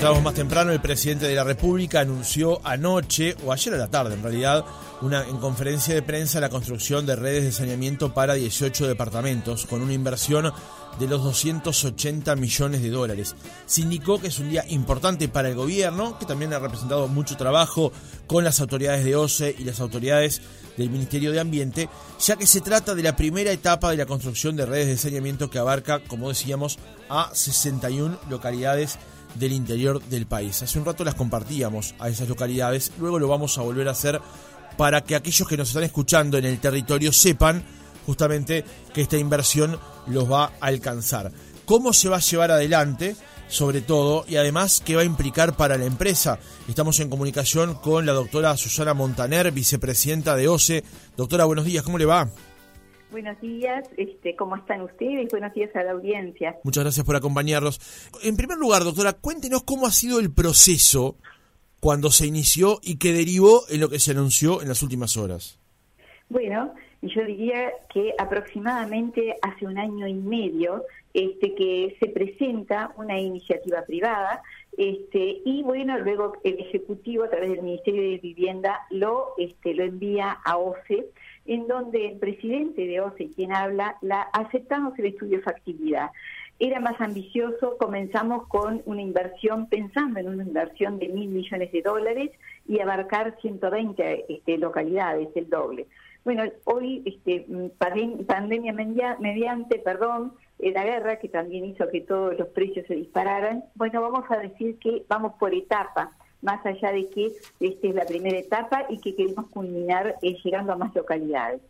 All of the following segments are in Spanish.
más temprano, el presidente de la República anunció anoche, o ayer a la tarde en realidad, una, en conferencia de prensa la construcción de redes de saneamiento para 18 departamentos, con una inversión de los 280 millones de dólares. Se indicó que es un día importante para el gobierno, que también ha representado mucho trabajo con las autoridades de OCE y las autoridades del Ministerio de Ambiente, ya que se trata de la primera etapa de la construcción de redes de saneamiento que abarca, como decíamos, a 61 localidades del interior del país. Hace un rato las compartíamos a esas localidades, luego lo vamos a volver a hacer para que aquellos que nos están escuchando en el territorio sepan justamente que esta inversión los va a alcanzar. ¿Cómo se va a llevar adelante? sobre todo, y además qué va a implicar para la empresa. Estamos en comunicación con la doctora Susana Montaner, vicepresidenta de OCE. Doctora, buenos días, ¿cómo le va? Buenos días, este, ¿cómo están ustedes? Buenos días a la audiencia. Muchas gracias por acompañarnos. En primer lugar, doctora, cuéntenos cómo ha sido el proceso cuando se inició y qué derivó en lo que se anunció en las últimas horas. Bueno, yo diría que aproximadamente hace un año y medio este, que se presenta una iniciativa privada este, y bueno, luego el Ejecutivo a través del Ministerio de Vivienda lo, este, lo envía a OCE, en donde el presidente de OCE, quien habla, la aceptamos el estudio de factibilidad. Era más ambicioso, comenzamos con una inversión, pensando en una inversión de mil millones de dólares y abarcar 120 este, localidades, el doble. Bueno, hoy, este, pandemia mediante, perdón, la guerra que también hizo que todos los precios se dispararan, bueno, vamos a decir que vamos por etapa, más allá de que esta es la primera etapa y que queremos culminar eh, llegando a más localidades.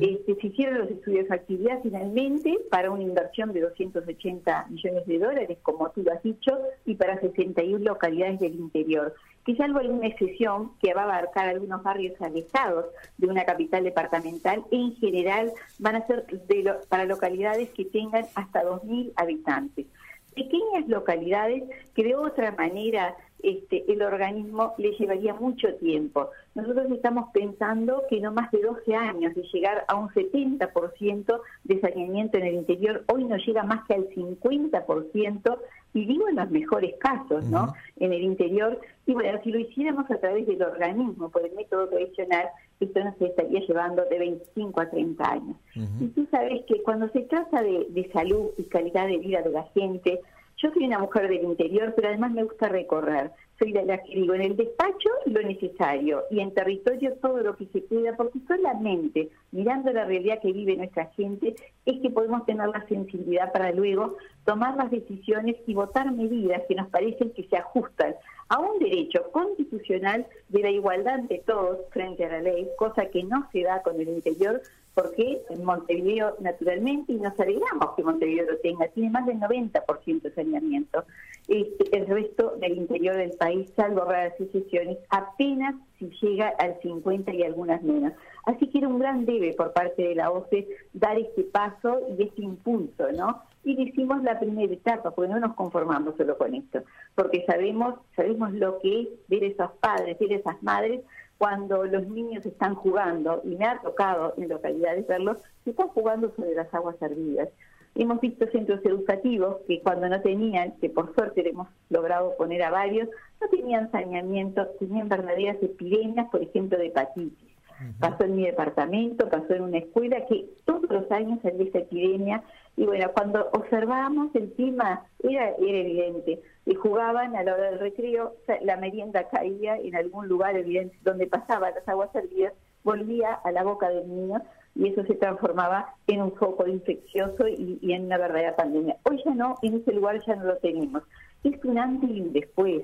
este, se hicieron los estudios de actividad finalmente para una inversión de 280 millones de dólares, como tú lo has dicho, y para 61 localidades del interior que salvo alguna excepción que va a abarcar algunos barrios alejados de una capital departamental, en general van a ser de para localidades que tengan hasta 2.000 habitantes. Pequeñas localidades que de otra manera este, el organismo le llevaría mucho tiempo. Nosotros estamos pensando que no más de 12 años de llegar a un 70% de saneamiento en el interior, hoy no llega más que al 50%, y digo en los mejores casos, ¿no? En el interior, y bueno, si lo hiciéramos a través del organismo, por el método tradicional, esto nos estaría llevando de 25 a 30 años. Y tú sabes que cuando se trata de, de salud y calidad de vida de la gente, yo soy una mujer del interior, pero además me gusta recorrer. Soy de las que digo, en el despacho lo necesario y en territorio todo lo que se pueda, porque solamente mirando la realidad que vive nuestra gente es que podemos tener la sensibilidad para luego tomar las decisiones y votar medidas que nos parecen que se ajustan a un derecho constitucional de la igualdad de todos frente a la ley, cosa que no se da con el interior, porque en Montevideo naturalmente, y nos alegramos que Montevideo lo tenga, tiene más del 90% de saneamiento. Este, el resto del interior del país, salvo raras excepciones, apenas si llega al 50 y algunas menos. Así que era un gran debe por parte de la OCE dar este paso y este impulso, ¿no? Y hicimos la primera etapa, porque no nos conformamos solo con esto, porque sabemos, sabemos lo que es ver esos padres, ver esas madres cuando los niños están jugando, y me ha tocado en localidades verlos, se están jugando sobre las aguas hervidas. Hemos visto centros educativos que cuando no tenían, que por suerte hemos logrado poner a varios, no tenían saneamiento, tenían verdaderas epidemias, por ejemplo, de hepatitis. Pasó en mi departamento, pasó en una escuela que todos los años había esta epidemia y bueno, cuando observábamos el clima era, evidente. Y jugaban a la hora del recreo, la merienda caía en algún lugar evidente donde pasaban las aguas hervidas, volvía a la boca del niño y eso se transformaba en un foco infeccioso y, y en una verdadera pandemia. Hoy ya no, en ese lugar ya no lo tenemos es un antes y un después.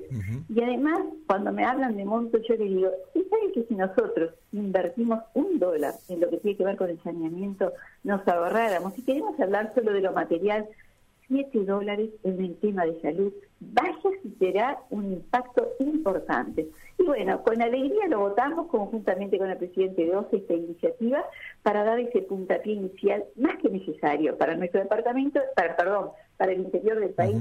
Y además, cuando me hablan de monto, yo les digo, ¿saben que si nosotros invertimos un dólar en lo que tiene que ver con el saneamiento, nos ahorráramos? Si queremos hablar solo de lo material, 7 dólares en el tema de salud, vaya si será un impacto importante. Y bueno, con alegría lo votamos conjuntamente con el presidente de OCE esta iniciativa para dar ese puntapié inicial más que necesario para nuestro departamento, para, perdón, para el interior del país.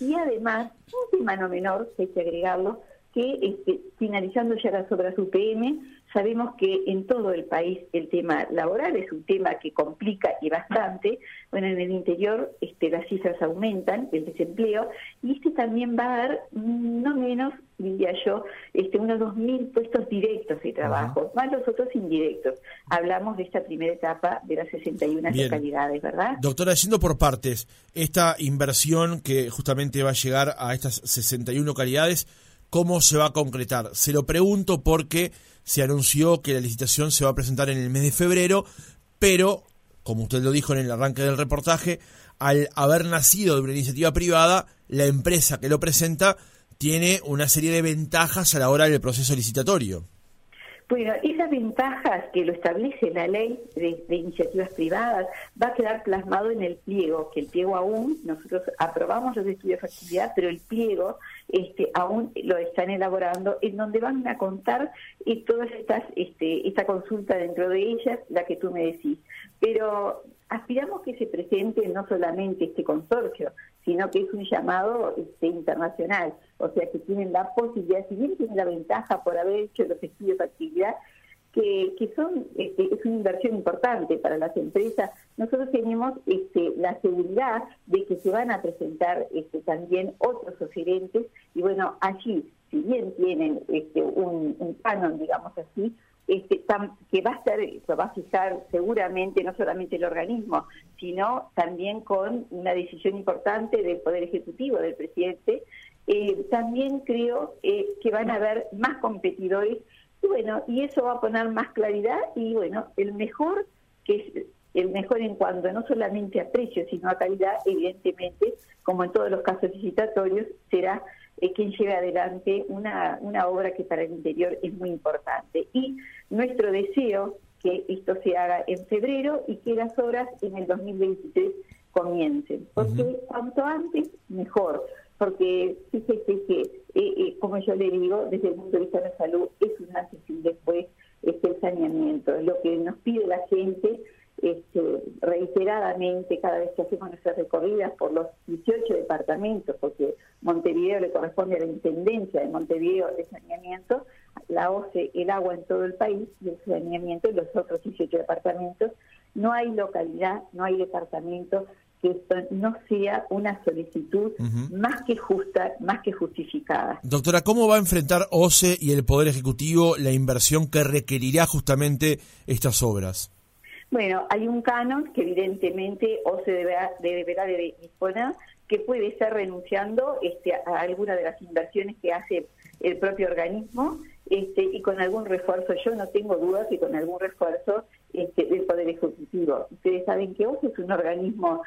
Y además, un tema no menor, que hay que agregarlo, que este, finalizando ya las obras UPM, sabemos que en todo el país el tema laboral es un tema que complica y bastante. Bueno, en el interior este, las cifras aumentan, el desempleo, y este también va a dar no menos, diría yo, este, unos 2.000 puestos directos de trabajo, más los otros indirectos. Hablamos de esta primera etapa de las 61 localidades, ¿verdad? Doctora, yendo por partes, esta inversión que justamente va a llegar a estas 61 localidades, ¿Cómo se va a concretar? Se lo pregunto porque se anunció que la licitación se va a presentar en el mes de febrero, pero, como usted lo dijo en el arranque del reportaje, al haber nacido de una iniciativa privada, la empresa que lo presenta tiene una serie de ventajas a la hora del proceso licitatorio. Bueno, esas ventajas que lo establece la ley de, iniciativas privadas va a quedar plasmado en el pliego, que el pliego aún, nosotros aprobamos los estudios de factibilidad, pero el pliego este, aún lo están elaborando, en donde van a contar eh, todas estas, este, esta consulta dentro de ellas, la que tú me decís. Pero aspiramos que se presente no solamente este consorcio, sino que es un llamado este, internacional, o sea que tienen la posibilidad, si bien tienen la ventaja por haber hecho los estudios de actividad, que, son este, es una inversión importante para las empresas. Nosotros tenemos este, la seguridad de que se van a presentar este, también otros oferentes y bueno, allí, si bien tienen este, un, un canon, digamos así, este, que va a estar, se va a fijar seguramente no solamente el organismo, sino también con una decisión importante del Poder Ejecutivo, del presidente. Eh, también creo eh, que van a haber más competidores y bueno, y eso va a poner más claridad y bueno, el mejor, que es el mejor en cuanto no solamente a precio, sino a calidad, evidentemente, como en todos los casos licitatorios, será eh, quien lleve adelante una, una obra que para el interior es muy importante. Y nuestro deseo que esto se haga en febrero y que las obras en el 2023 comiencen, porque cuanto antes mejor, porque fíjese que, como yo le digo, desde el punto de vista de la salud, es un antes después este, el saneamiento, lo que nos pide la gente este, reiteradamente cada vez que hacemos nuestras recorridas por los 18 departamentos, porque Montevideo le corresponde a la Intendencia de Montevideo de saneamiento, la OCE el agua en todo el país y el saneamiento en los otros 18 departamentos. No hay localidad, no hay departamento que esto no sea una solicitud más que justa, más que justificada. Doctora, ¿cómo va a enfrentar OCE y el Poder Ejecutivo la inversión que requerirá justamente estas obras? Bueno, hay un canon que evidentemente o se deberá, deberá de disponer que puede estar renunciando este, a alguna de las inversiones que hace el propio organismo este, y con algún refuerzo, yo no tengo dudas que con algún refuerzo este, del Poder Ejecutivo. Ustedes saben que OSE es un organismo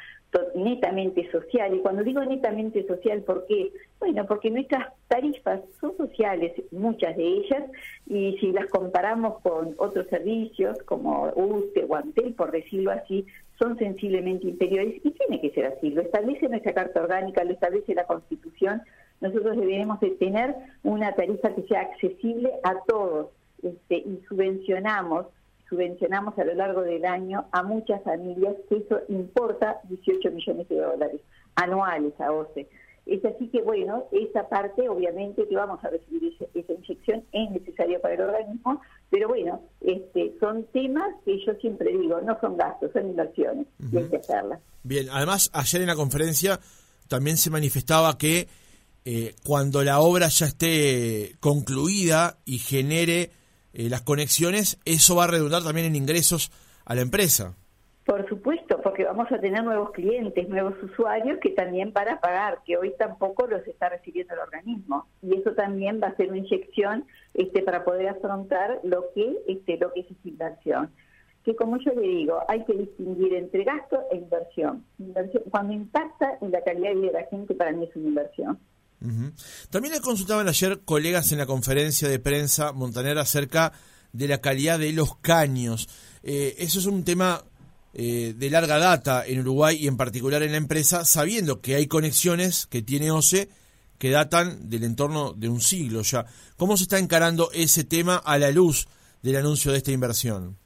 netamente social. Y cuando digo netamente social, ¿por qué? Bueno, porque nuestras tarifas son sociales, muchas de ellas, y si las comparamos con otros servicios como USTE o ANTEL, por decirlo así, son sensiblemente inferiores y tiene que ser así. Lo establece nuestra Carta Orgánica, lo establece la Constitución. Nosotros deberemos de tener una tarifa que sea accesible a todos este, y subvencionamos subvencionamos a lo largo del año a muchas familias, que eso importa 18 millones de dólares anuales a OCE. Es así que, bueno, esa parte, obviamente, que vamos a recibir esa, inyección es necesaria para el organismo, pero bueno, este, son temas que yo siempre digo, no son gastos, son inversiones, y hay que hacerlas. Bien, además, ayer en la conferencia también se manifestaba que eh, cuando la obra ya esté concluida y genere eh, las conexiones, eso va a redundar también en ingresos a la empresa. Por supuesto, porque vamos a tener nuevos clientes, nuevos usuarios que también van a pagar, que hoy tampoco los está recibiendo el organismo. Y eso también va a ser una inyección este, para poder afrontar lo que, este, lo que es esa inversión. Que como yo le digo, hay que distinguir entre gasto e inversión. inversión cuando impacta en la calidad de vida de la gente, para mí es una inversión. También le consultaban ayer colegas en la conferencia de prensa Montanera acerca de la calidad de los caños. Eh, eso es un tema eh, de larga data en Uruguay y en particular en la empresa, sabiendo que hay conexiones que tiene OCE que datan del entorno de un siglo ya. ¿Cómo se está encarando ese tema a la luz del anuncio de esta inversión?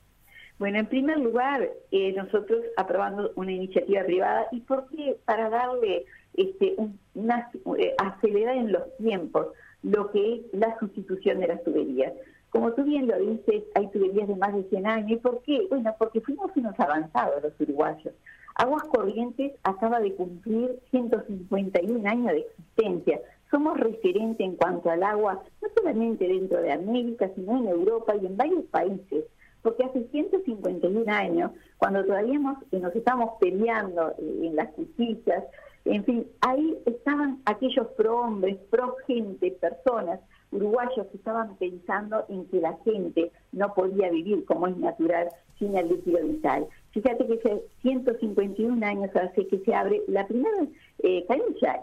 Bueno, en primer lugar, eh, nosotros aprobando una iniciativa privada y porque para darle este, una eh, acelerar en los tiempos. lo que es la sustitución de las tuberías. Como tú bien lo dices, hay tuberías de más de 100 años. ¿Y por qué? Bueno, porque fuimos unos avanzados los uruguayos. Aguas Corrientes acaba de cumplir 151 años de existencia. Somos referentes en cuanto al agua, no solamente dentro de América, sino en Europa y en varios países. Porque hace 151 años, cuando todavía nos, estamos peleando eh, en las justicias, en fin, ahí estaban aquellos pro-hombres, pro-gente, personas uruguayos estaban pensando en que la gente no podía vivir como es natural sin el líquido vital. Fíjate que hace 151 años hace que se abre la primera eh,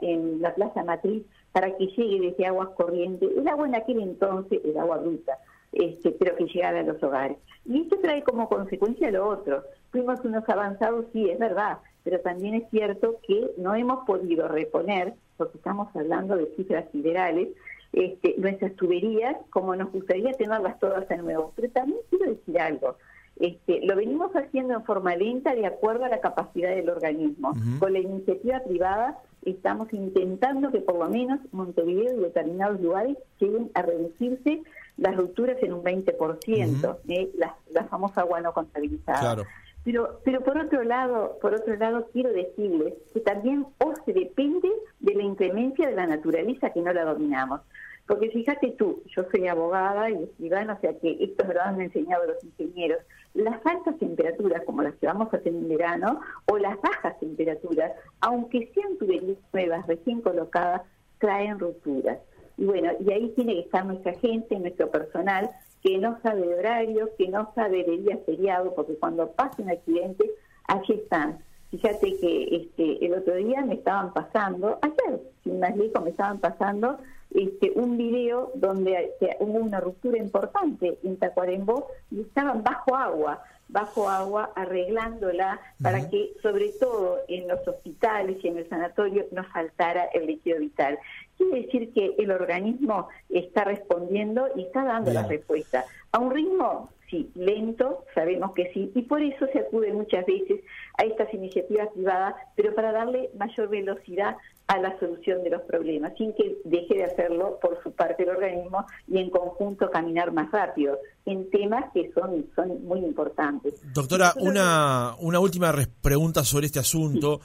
en la Plaza Matriz para que llegue desde aguas corrientes. El agua en aquel entonces era agua bruta, este, pero que llegara a los hogares. Y esto trae como consecuencia lo otro. Fuimos unos avanzados, sí, es verdad, pero también es cierto que no hemos podido reponer, porque estamos hablando de cifras federales, este, nuestras tuberías como nos gustaría tenerlas todas de nuevo. Pero también quiero decir algo. Este, lo venimos haciendo en forma lenta de acuerdo a la capacidad del organismo. Con la iniciativa privada estamos intentando que por lo menos Montevideo y determinados lugares lleguen a reducirse las rupturas en un 20%, eh, la, la, famosa agua no contabilizada. Pero, pero por otro lado, por otro lado quiero decirles que también se depende de la inclemencia de la naturaleza que no la dominamos. Porque fíjate tú, yo soy abogada y escribana, o sea que esto me lo han enseñado los ingenieros. Las altas temperaturas, como las que vamos a tener en verano, o las bajas temperaturas, aunque sean tuberías nuevas, recién colocadas, traen rupturas. Y bueno, y ahí tiene que estar nuestra gente, nuestro personal, que no sabe horario, que no sabe de día feriado, porque cuando pasa un accidente, allí están. Fíjate que este, el otro día me estaban pasando, ayer, sin más lejos, me estaban pasando este, un video donde hubo una ruptura importante en Tacuarembó y estaban bajo agua, bajo agua arreglándola para que sobre todo en los hospitales y en el sanatorio no faltara el líquido vital. Quiere decir que el organismo está respondiendo y está dando la respuesta. A un ritmo sí, lento, sabemos que sí, y por eso se acude muchas veces a estas iniciativas privadas, pero para darle mayor velocidad a la solución de los problemas, sin que deje de hacerlo por su parte el organismo y en conjunto caminar más rápido en temas que son, son muy importantes. Doctora, una, una última pregunta sobre este asunto.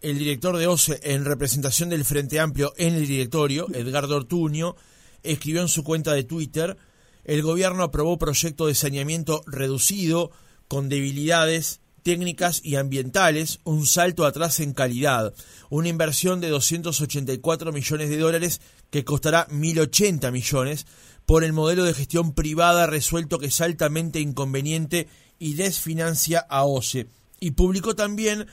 El director de OCE, en representación del Frente Amplio en el directorio, Edgardo Ortuño, escribió en su cuenta de Twitter el gobierno aprobó proyecto de saneamiento reducido con debilidades técnicas y ambientales, un salto atrás en calidad, una inversión de 284 millones de dólares que costará 1.080 millones por el modelo de gestión privada resuelto que es altamente inconveniente y desfinancia a OCE. Y publicó también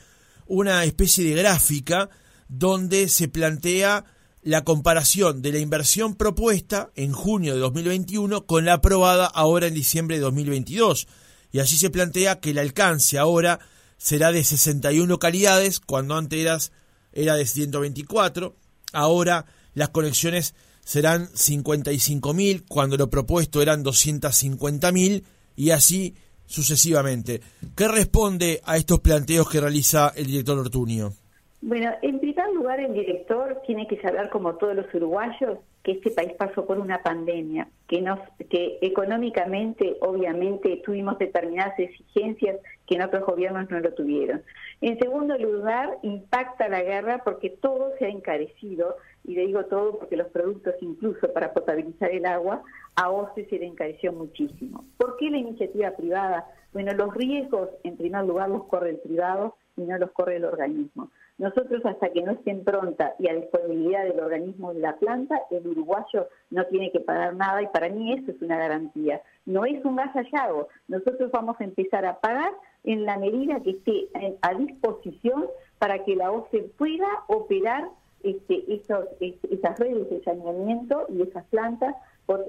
una especie de gráfica donde se plantea la comparación de la inversión propuesta en junio de 2021 con la aprobada ahora en diciembre de 2022. Y así se plantea que el alcance ahora será de 61 localidades, cuando antes era de 124. Ahora las conexiones serán 55.000, cuando lo propuesto eran 250.000, y así sucesivamente. ¿Qué responde a estos planteos que realiza el director Ortuño? Bueno, en primer lugar, el director tiene que saber, como todos los uruguayos, que este país pasó por una pandemia, que, nos, que económicamente, obviamente, tuvimos determinadas exigencias que en otros gobiernos no lo tuvieron. En segundo lugar, impacta la guerra porque todo se ha encarecido, y le digo todo porque los productos, incluso para potabilizar el agua, a OCE se le encareció muchísimo. ¿Por qué la iniciativa privada? Bueno, los riesgos, en primer lugar, los corre el privado y no los corre el organismo. Nosotros hasta que no estén pronta y a disponibilidad del organismo de la planta, el uruguayo no tiene que pagar nada y para mí eso es una garantía. No es un gas hallado, nosotros vamos a empezar a pagar en la medida que esté a disposición para que la OCE pueda operar este, esos, esas redes de saneamiento y esas plantas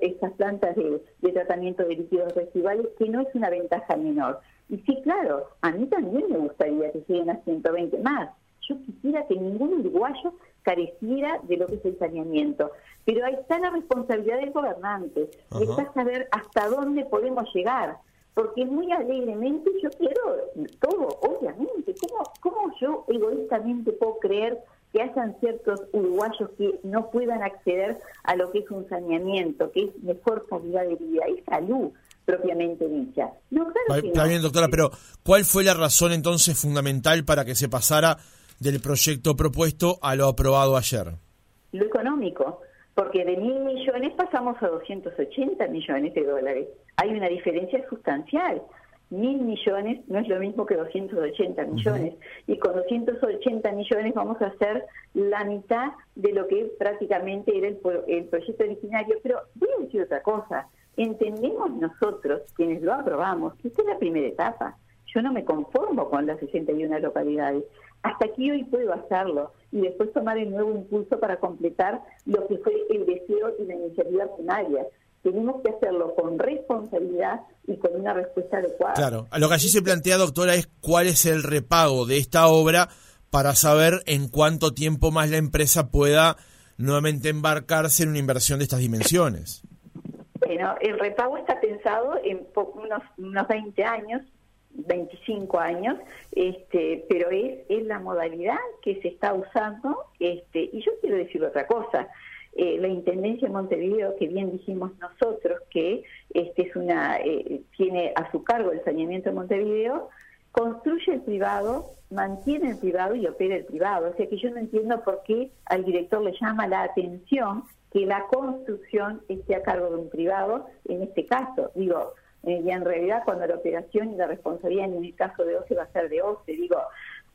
estas plantas de, de, tratamiento de líquidos residuales, que no es una ventaja menor. Y sí, claro, a mí también me gustaría que lleguen a 120 más, yo quisiera que ningún uruguayo careciera de lo que es el saneamiento. Pero ahí está la responsabilidad del gobernante, está saber hasta dónde podemos llegar. Porque muy alegremente yo quiero todo, obviamente. ¿Cómo, ¿Cómo yo egoístamente puedo creer que hayan ciertos uruguayos que no puedan acceder a lo que es un saneamiento, que es mejor calidad de vida y salud propiamente dicha. No, Está bien, doctora, pero ¿cuál fue la razón entonces fundamental para que se pasara del proyecto propuesto a lo aprobado ayer? Lo económico, porque de mil millones pasamos a 280 millones de dólares. Hay una diferencia sustancial mil millones no es lo mismo que 280 millones. Y con 280 millones vamos a hacer la mitad de lo que prácticamente era el, el proyecto originario. Pero voy a decir otra cosa. Entendemos nosotros, quienes lo aprobamos, que esta es la primera etapa. Yo no me conformo con las 61 localidades. Hasta aquí hoy puedo hacerlo y después tomar el nuevo impulso para completar lo que fue el deseo y la iniciativa primaria tenemos que hacerlo con responsabilidad y con una respuesta adecuada. Claro, lo que allí se plantea, doctora, es cuál es el repago de esta obra para saber en cuánto tiempo más la empresa pueda nuevamente embarcarse en una inversión de estas dimensiones. Bueno, el repago está pensado en unos, unos 20 años, 25 años, este, pero es, es la modalidad que se está usando, este, y yo quiero decir otra cosa, eh, la Intendencia de Montevideo, que bien dijimos nosotros que este es una eh, tiene a su cargo el saneamiento de Montevideo, construye el privado, mantiene el privado y opera el privado. O sea que yo no entiendo por qué al director le llama la atención que la construcción esté a cargo de un privado en este caso. Digo, eh, y en realidad cuando la operación y la responsabilidad en el caso de OCE va a ser de OCE, digo,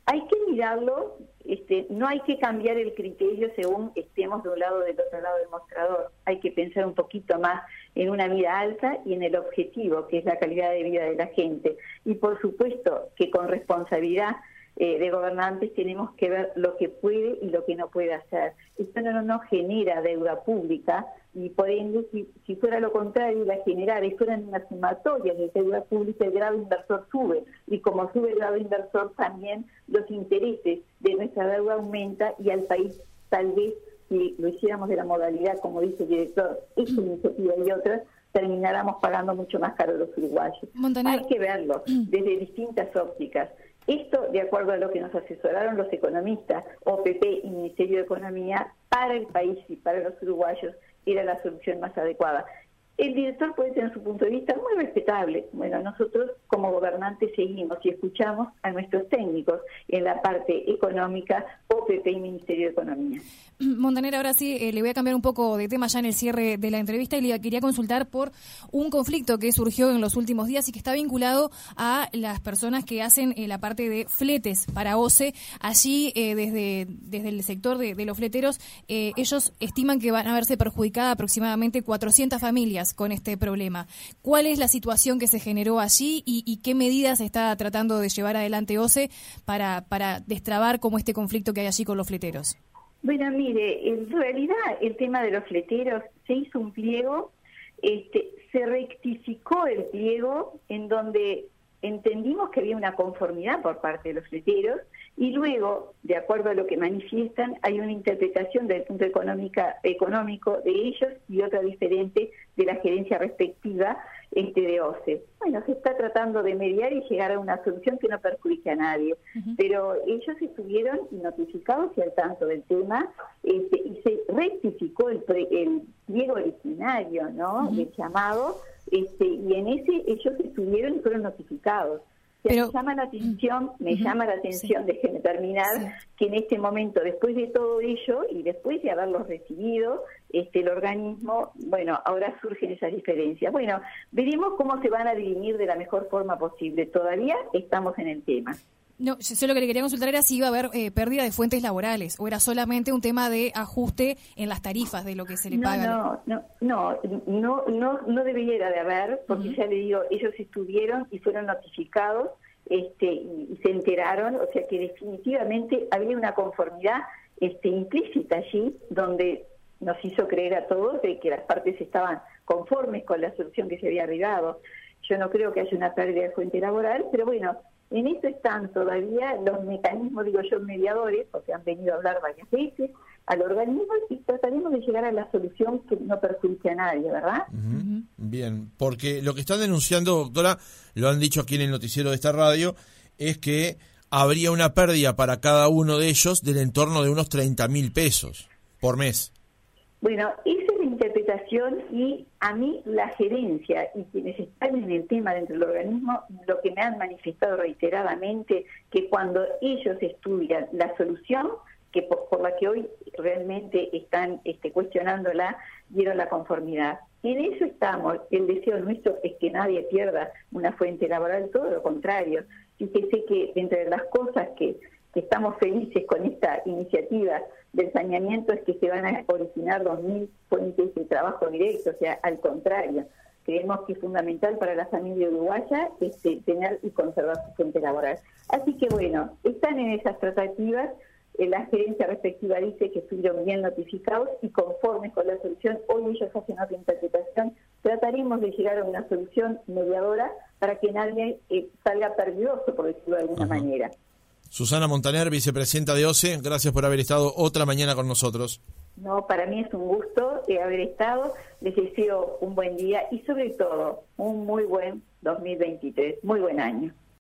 hay que mirarlo, este, no hay que cambiar el criterio según estemos de un lado o del otro lado del mostrador. Hay que pensar un poquito más en una mira alta y en el objetivo, que es la calidad de vida de la gente. Y por supuesto que con responsabilidad eh, de gobernantes tenemos que ver lo que puede y lo que no puede hacer. Esto no nos genera deuda pública y por ende, si, fuera lo contrario, la generar y fueran una sumatoria de deuda pública, el grado inversor sube y como sube el grado inversor también los intereses de nuestra deuda aumenta y al país tal vez si lo hiciéramos de la modalidad, como dice el director, esta iniciativa y otras, termináramos pagando mucho más caro los uruguayos. Hay que verlo desde distintas ópticas. Esto, de acuerdo a lo que nos asesoraron los economistas, OPP y Ministerio de Economía, para el país y para los uruguayos era la solución más adecuada. El director puede tener su punto de vista muy respetable. Bueno, nosotros como gobernantes seguimos y escuchamos a nuestros técnicos en la parte económica, OPP y Ministerio de Economía. Montaner, ahora sí, eh, le voy a cambiar un poco de tema ya en el cierre de la entrevista y le quería consultar por un conflicto que surgió en los últimos días y que está vinculado a las personas que hacen eh, la parte de fletes para OCE. Allí, eh, desde, desde el sector de, los fleteros, ellos estiman que van a verse perjudicadas aproximadamente 400 familias con este problema. ¿Cuál es la situación que se generó allí y, qué medidas está tratando de llevar adelante OCE para, destrabar como este conflicto que hay allí con los fleteros? Bueno, mire, en realidad el tema de los fleteros se hizo un pliego, este, se rectificó el pliego en donde entendimos que había una conformidad por parte de los fleteros y luego, de acuerdo a lo que manifiestan, hay una interpretación desde el punto económica, económico de ellos y otra diferente de la gerencia respectiva este de OCE. Bueno, se está tratando de mediar y llegar a una solución que no perjudique a nadie, pero ellos estuvieron notificados y al tanto del tema este, y se rectificó el, el pliego originario, ¿no? El llamado, este, y en ese ellos estuvieron y fueron notificados me llama la atención, me llama la atención, déjeme terminar, que en este momento, después de todo ello y después de haberlos recibido, este, el organismo, bueno, ahora surgen esas diferencias. Bueno, veremos cómo se van a dirimir de la mejor forma posible. Todavía estamos en el tema. No, yo lo que le quería consultar era si iba a haber eh, pérdida de fuentes laborales o era solamente un tema de ajuste en las tarifas de lo que se le paga. No, no, no, no, no, no debería de haber, porque ya le digo, ellos estuvieron y fueron notificados este, y, se enteraron, o sea que definitivamente había una conformidad este, implícita allí, donde nos hizo creer a todos de que las partes estaban conformes con la solución que se había arribado. Yo no creo que haya una pérdida de fuente laboral, pero bueno, en eso están todavía los mecanismos, digo yo, mediadores, porque han venido a hablar varias veces al organismo y trataremos de llegar a la solución que no perjudique a nadie, ¿verdad? Bien, porque lo que están denunciando, doctora, lo han dicho aquí en el noticiero de esta radio, es que habría una pérdida para cada uno de ellos del entorno de unos 30 mil pesos por mes. Bueno, esa y a mí la gerencia y quienes están en el tema dentro del organismo lo que me han manifestado reiteradamente que cuando ellos estudian la solución que por, la que hoy realmente están este, cuestionándola, dieron la conformidad. En eso estamos. El deseo nuestro es que nadie pierda una fuente laboral, todo lo contrario. Fíjese que entre las cosas que, estamos felices con esta iniciativa del saneamiento es que se van a originar 2.000 fuentes de trabajo directo, o sea, al contrario. Creemos que es fundamental para la familia uruguaya este, tener y conservar su fuente laboral. Así que bueno, están en esas tratativas eh, la gerencia respectiva dice que estuvieron bien notificados y conformes con la solución, hoy ellos hacen otra interpretación. Trataremos de llegar a una solución mediadora para que nadie eh, salga perdidoso, por decirlo de alguna manera. Susana Montaner, vicepresidenta de OCE, gracias por haber estado otra mañana con nosotros. No, para mí es un gusto de haber estado. Les deseo un buen día y sobre todo un muy buen 2023, muy buen año.